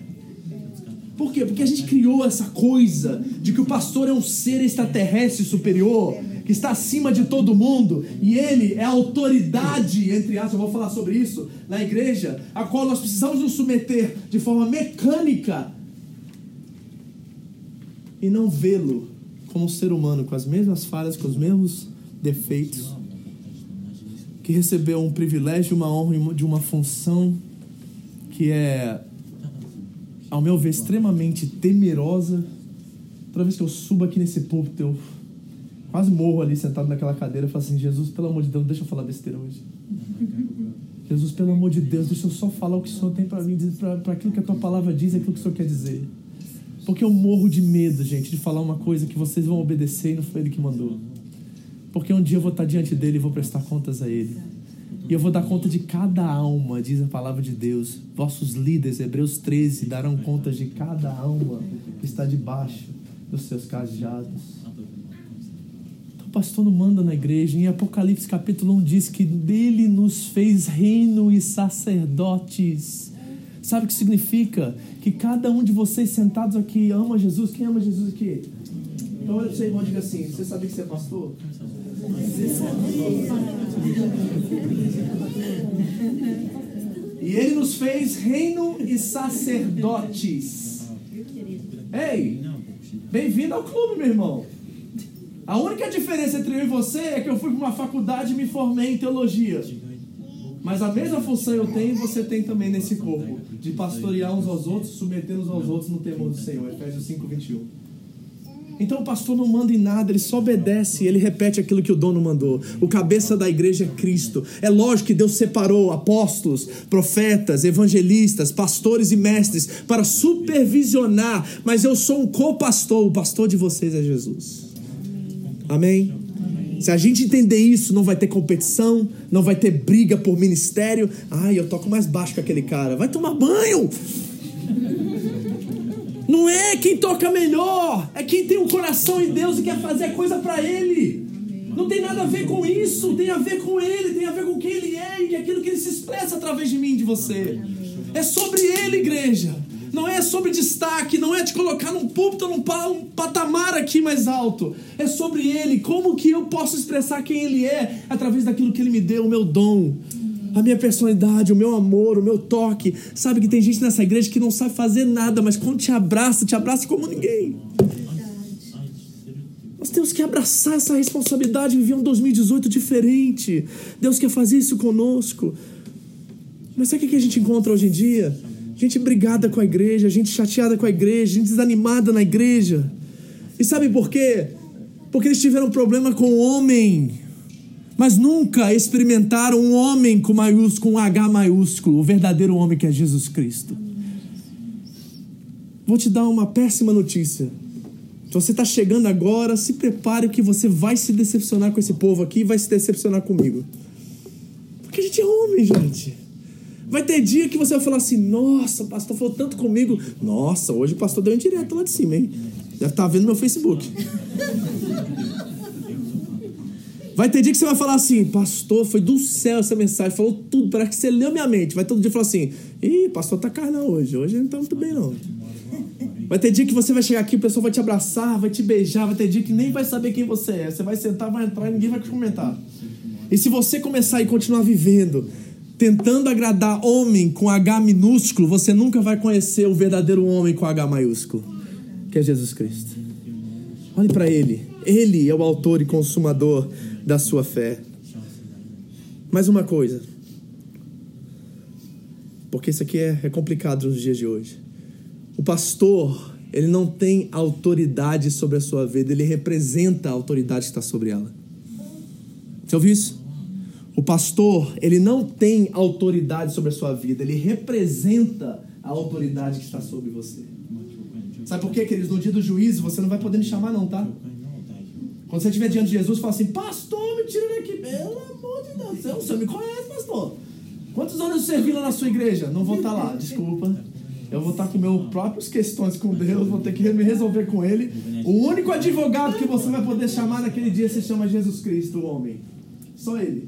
Por quê? Porque a gente criou essa coisa de que o pastor é um ser extraterrestre superior, que está acima de todo mundo, e ele é a autoridade, entre aspas, eu vou falar sobre isso, na igreja, a qual nós precisamos nos submeter de forma mecânica e não vê-lo como um ser humano com as mesmas falhas, com os mesmos defeitos, que recebeu um privilégio, uma honra de uma função que é, ao meu ver, extremamente temerosa. Toda vez que eu subo aqui nesse púlpito, eu quase morro ali sentado naquela cadeira e falo assim: Jesus, pelo amor de Deus, deixa eu falar besteira hoje. Jesus, pelo amor de Deus, deixa eu só falar o que o Senhor tem para mim, para aquilo que a tua palavra diz, aquilo que o Senhor quer dizer. Porque eu morro de medo, gente, de falar uma coisa que vocês vão obedecer e não foi ele que mandou. Porque um dia eu vou estar diante dele e vou prestar contas a ele. E eu vou dar conta de cada alma, diz a palavra de Deus. Vossos líderes, Hebreus 13, darão conta de cada alma que está debaixo dos seus cajados. Então o pastor não manda na igreja. Em Apocalipse capítulo 1 diz que dele nos fez reino e sacerdotes. Sabe o que significa? Que cada um de vocês sentados aqui ama Jesus. Quem ama Jesus aqui? Então olha para seu irmão e diga assim: Você sabia que você é pastor? E ele nos fez reino e sacerdotes. Ei, bem-vindo ao clube, meu irmão. A única diferença entre eu e você é que eu fui para uma faculdade e me formei em teologia. Mas a mesma função eu tenho, você tem também nesse corpo, de pastorear uns aos outros, submeter uns aos outros no temor do Senhor. Efésios 5, 21. Então o pastor não manda em nada, ele só obedece, ele repete aquilo que o dono mandou. O cabeça da igreja é Cristo. É lógico que Deus separou apóstolos, profetas, evangelistas, pastores e mestres para supervisionar, mas eu sou um co-pastor, o pastor de vocês é Jesus. Amém? Se a gente entender isso, não vai ter competição, não vai ter briga por ministério. Ai, eu toco mais baixo que aquele cara. Vai tomar banho! Não é quem toca melhor, é quem tem um coração em Deus e quer fazer coisa para Ele. Não tem nada a ver com isso, tem a ver com Ele, tem a ver com quem Ele é e aquilo que Ele se expressa através de mim de você. É sobre Ele, igreja. Não é sobre destaque, não é te colocar num púlpito, num patamar aqui mais alto. É sobre Ele, como que eu posso expressar quem Ele é através daquilo que Ele me deu, o meu dom a minha personalidade, o meu amor, o meu toque. Sabe que tem gente nessa igreja que não sabe fazer nada, mas quando te abraça, te abraça como ninguém. Nós temos que abraçar essa responsabilidade, viver um 2018 diferente. Deus quer fazer isso conosco. Mas sabe o que a gente encontra hoje em dia? Gente brigada com a igreja, gente chateada com a igreja, gente desanimada na igreja. E sabe por quê? Porque eles tiveram problema com o homem mas nunca experimentaram um homem com maiúsculo, um H maiúsculo, o verdadeiro homem que é Jesus Cristo. Vou te dar uma péssima notícia. Se você está chegando agora, se prepare que você vai se decepcionar com esse povo aqui e vai se decepcionar comigo. Porque a gente é homem, gente. Vai ter dia que você vai falar assim: Nossa, o pastor falou tanto comigo. Nossa, hoje o pastor deu um direto lá de cima, hein? Deve estar tá vendo meu Facebook. Vai ter dia que você vai falar assim, pastor, foi do céu essa mensagem, falou tudo, parece que você leu minha mente. Vai todo dia falar assim, ih, pastor tá carnal hoje, hoje não tá muito bem não. Vai ter dia que você vai chegar aqui, o pessoal vai te abraçar, vai te beijar, vai ter dia que nem vai saber quem você é. Você vai sentar, vai entrar e ninguém vai te comentar. E se você começar e continuar vivendo, tentando agradar homem com H minúsculo, você nunca vai conhecer o verdadeiro homem com H maiúsculo, que é Jesus Cristo. Olhe para ele. Ele é o autor e consumador da sua fé. Mais uma coisa, porque isso aqui é, é complicado nos dias de hoje. O pastor, ele não tem autoridade sobre a sua vida, ele representa a autoridade que está sobre ela. Você ouviu isso? O pastor, ele não tem autoridade sobre a sua vida, ele representa a autoridade que está sobre você. Sabe por quê, queridos? No dia do juízo, você não vai poder me chamar, não, tá? Quando você estiver diante de Jesus, fala assim: Pastor, me tira daqui. Pelo amor de Deus, você, você me conhece, pastor. Quantos anos você serviu lá na sua igreja? Não vou estar lá, desculpa. Eu vou estar com meus próprias questões com Deus, vou ter que me resolver com Ele. O único advogado que você vai poder chamar naquele dia se chama Jesus Cristo, o homem. Só Ele.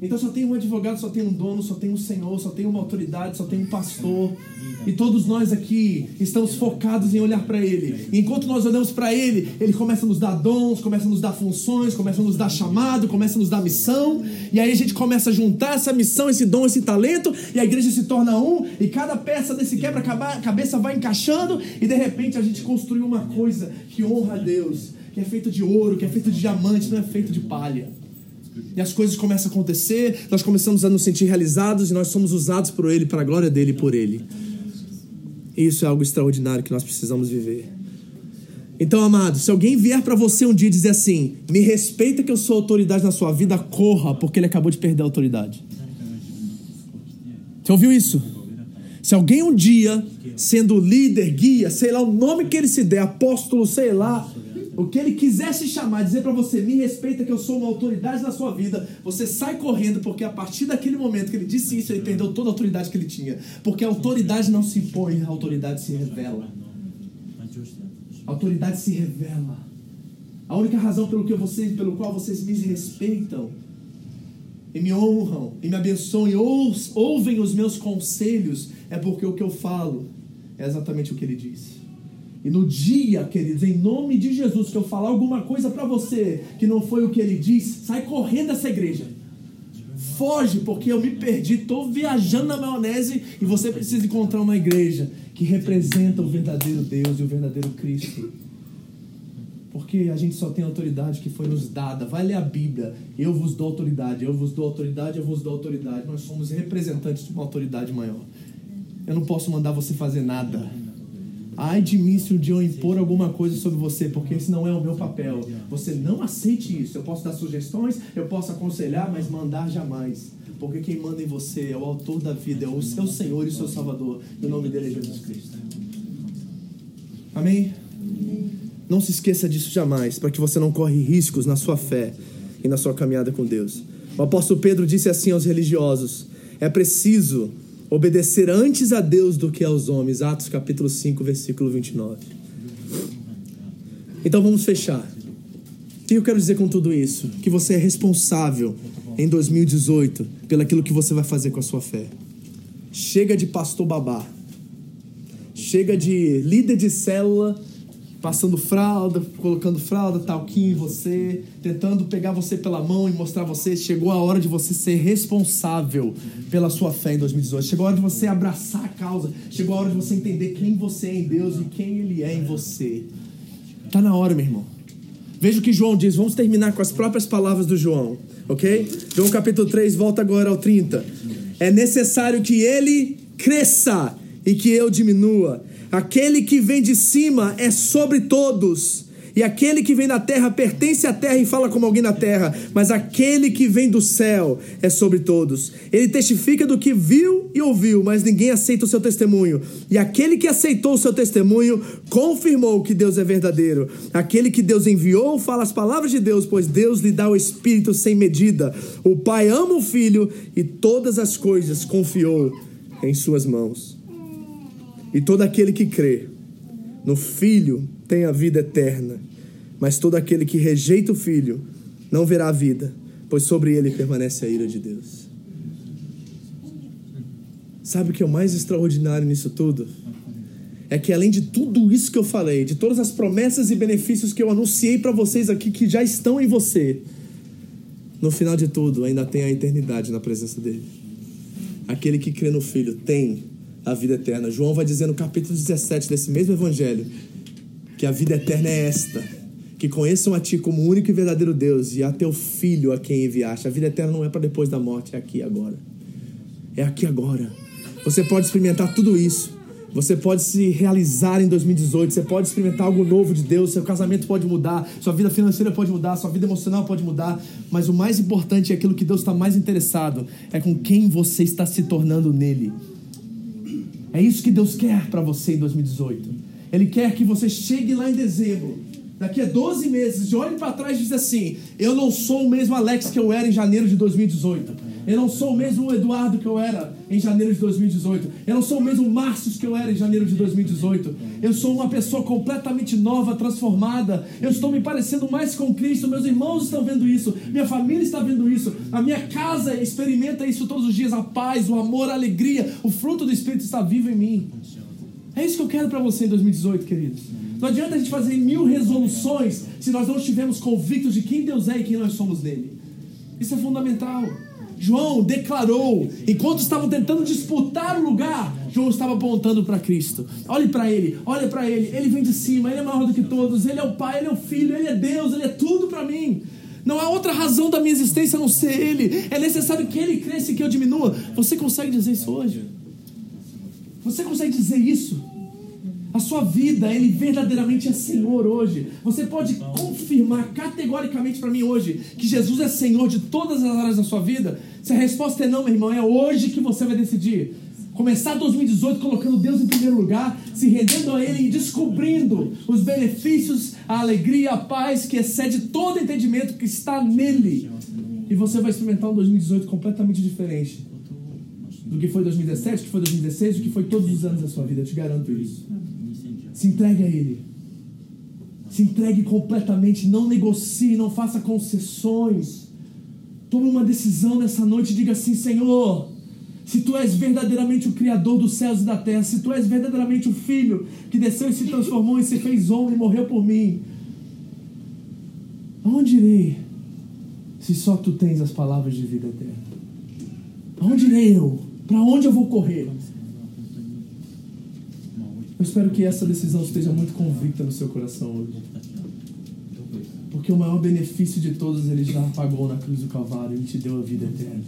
Então só tem um advogado, só tem um dono, só tem um senhor, só tem uma autoridade, só tem um pastor. E todos nós aqui estamos focados em olhar para Ele. E enquanto nós olhamos para Ele, Ele começa a nos dar dons, começa a nos dar funções, começa a nos dar chamado, começa a nos dar missão. E aí a gente começa a juntar essa missão, esse dom, esse talento, e a igreja se torna um, e cada peça desse quebra-cabeça vai encaixando, e de repente a gente construiu uma coisa que honra a Deus, que é feito de ouro, que é feito de diamante, não é feito de palha. E as coisas começam a acontecer, nós começamos a nos sentir realizados e nós somos usados por Ele, para a glória dele e por Ele. Isso é algo extraordinário que nós precisamos viver. Então, amado, se alguém vier para você um dia dizer assim: me respeita que eu sou autoridade na sua vida, corra, porque ele acabou de perder a autoridade. Você ouviu isso? Se alguém um dia, sendo líder, guia, sei lá o nome que ele se der, apóstolo, sei lá, o que ele quiser se chamar, dizer para você, me respeita que eu sou uma autoridade na sua vida, você sai correndo, porque a partir daquele momento que ele disse isso, ele perdeu toda a autoridade que ele tinha. Porque a autoridade não se impõe, a autoridade se revela. A autoridade se revela. A única razão pelo, que vocês, pelo qual vocês me respeitam e me honram e me abençoam e ouvem os meus conselhos é porque o que eu falo é exatamente o que ele disse. E no dia, queridos, em nome de Jesus, que eu falar alguma coisa para você que não foi o que ele disse, sai correndo dessa igreja. Foge, porque eu me perdi, estou viajando na maionese e você precisa encontrar uma igreja que representa o verdadeiro Deus e o verdadeiro Cristo. Porque a gente só tem autoridade que foi nos dada. Vai ler a Bíblia. Eu vos dou autoridade, eu vos dou autoridade, eu vos dou autoridade. Nós somos representantes de uma autoridade maior. Eu não posso mandar você fazer nada. Ai de mim se um dia eu impor alguma coisa sobre você, porque esse não é o meu papel. Você não aceite isso. Eu posso dar sugestões, eu posso aconselhar, mas mandar jamais. Porque quem manda em você é o autor da vida, é o seu Senhor e o seu Salvador. E o nome dele é Jesus Cristo. Amém? Não se esqueça disso jamais, para que você não corre riscos na sua fé e na sua caminhada com Deus. O apóstolo Pedro disse assim aos religiosos: é preciso obedecer antes a Deus do que aos homens. Atos capítulo 5, versículo 29. Então vamos fechar. O que eu quero dizer com tudo isso? Que você é responsável em 2018 pelaquilo que você vai fazer com a sua fé. Chega de pastor babá. Chega de líder de célula passando fralda, colocando fralda, talquinho em você, tentando pegar você pela mão e mostrar você. Chegou a hora de você ser responsável pela sua fé em 2018. Chegou a hora de você abraçar a causa. Chegou a hora de você entender quem você é em Deus e quem Ele é em você. Tá na hora, meu irmão. Veja o que João diz. Vamos terminar com as próprias palavras do João, ok? João capítulo 3, volta agora ao 30. É necessário que ele cresça e que eu diminua. Aquele que vem de cima é sobre todos. E aquele que vem da terra pertence à terra e fala como alguém na terra, mas aquele que vem do céu é sobre todos. Ele testifica do que viu e ouviu, mas ninguém aceita o seu testemunho. E aquele que aceitou o seu testemunho confirmou que Deus é verdadeiro. Aquele que Deus enviou fala as palavras de Deus, pois Deus lhe dá o Espírito sem medida. O Pai ama o Filho e todas as coisas confiou em suas mãos. E todo aquele que crê no Filho tem a vida eterna, mas todo aquele que rejeita o Filho não verá a vida, pois sobre ele permanece a ira de Deus. Sabe o que é o mais extraordinário nisso tudo? É que além de tudo isso que eu falei, de todas as promessas e benefícios que eu anunciei para vocês aqui que já estão em você, no final de tudo ainda tem a eternidade na presença dele. Aquele que crê no Filho tem a vida eterna. João vai dizer no capítulo 17 desse mesmo evangelho que a vida eterna é esta: que conheçam a ti como único e verdadeiro Deus e a teu filho a quem enviaste. A vida eterna não é para depois da morte, é aqui agora. É aqui agora. Você pode experimentar tudo isso Você pode se realizar em 2018, você pode experimentar algo novo de Deus, seu casamento pode mudar, sua vida financeira pode mudar, sua vida emocional pode mudar, mas o mais importante é aquilo que Deus está mais interessado, é com quem você está se tornando nele. É isso que Deus quer para você em 2018. Ele quer que você chegue lá em dezembro, daqui a 12 meses, olhe para trás e diz assim: Eu não sou o mesmo Alex que eu era em janeiro de 2018. Eu não sou o mesmo Eduardo que eu era em janeiro de 2018. Eu não sou o mesmo Márcio que eu era em janeiro de 2018. Eu sou uma pessoa completamente nova, transformada. Eu estou me parecendo mais com Cristo. Meus irmãos estão vendo isso. Minha família está vendo isso. A minha casa experimenta isso todos os dias. A paz, o amor, a alegria. O fruto do Espírito está vivo em mim. É isso que eu quero para você em 2018, queridos. Não adianta a gente fazer mil resoluções se nós não estivermos convictos de quem Deus é e quem nós somos nele. Isso é fundamental. João declarou, enquanto estavam tentando disputar o lugar, João estava apontando para Cristo. Olhe para ele, olhe para ele. Ele vem de cima, ele é maior do que todos, ele é o Pai, ele é o Filho, ele é Deus, ele é tudo para mim. Não há outra razão da minha existência a não ser Ele. É necessário que Ele cresça e que eu diminua. Você consegue dizer isso hoje? Você consegue dizer isso? A sua vida, Ele verdadeiramente é Senhor hoje. Você pode confirmar categoricamente para mim hoje que Jesus é Senhor de todas as áreas da sua vida? Se a resposta é não, meu irmão, é hoje que você vai decidir. Começar 2018 colocando Deus em primeiro lugar, se rendendo a Ele e descobrindo os benefícios, a alegria, a paz que excede todo entendimento que está nele. E você vai experimentar um 2018 completamente diferente do que foi 2017, do que foi 2016, do que foi todos os anos da sua vida. Eu te garanto isso. Se entregue a Ele. Se entregue completamente. Não negocie, não faça concessões. Tome uma decisão nessa noite e diga assim: Senhor, se tu és verdadeiramente o Criador dos céus e da terra, se tu és verdadeiramente o Filho que desceu e se transformou e se fez homem e morreu por mim, aonde irei se só tu tens as palavras de vida eterna? Aonde irei eu? Para onde eu vou correr? Eu espero que essa decisão esteja muito convicta no seu coração hoje. Porque o maior benefício de todos ele já pagou na cruz do Calvário e te deu a vida eterna.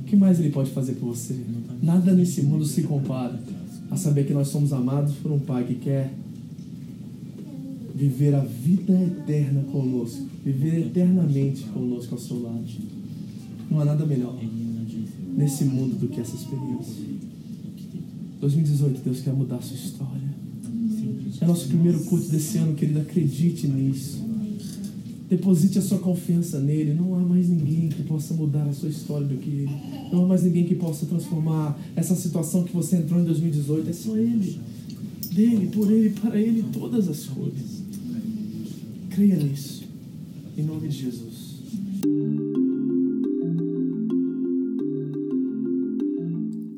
O que mais ele pode fazer por você? Nada nesse mundo se compara a saber que nós somos amados por um Pai que quer viver a vida eterna conosco, viver eternamente conosco ao seu lado. Não há nada melhor nesse mundo do que essa experiência. 2018, Deus quer mudar a sua história. É nosso primeiro culto desse ano, querido. Acredite nisso. Deposite a sua confiança nele. Não há mais ninguém que possa mudar a sua história do que ele. Não há mais ninguém que possa transformar essa situação que você entrou em 2018. É só ele. Dele, por ele, para ele, todas as coisas. Creia nisso. Em nome de Jesus.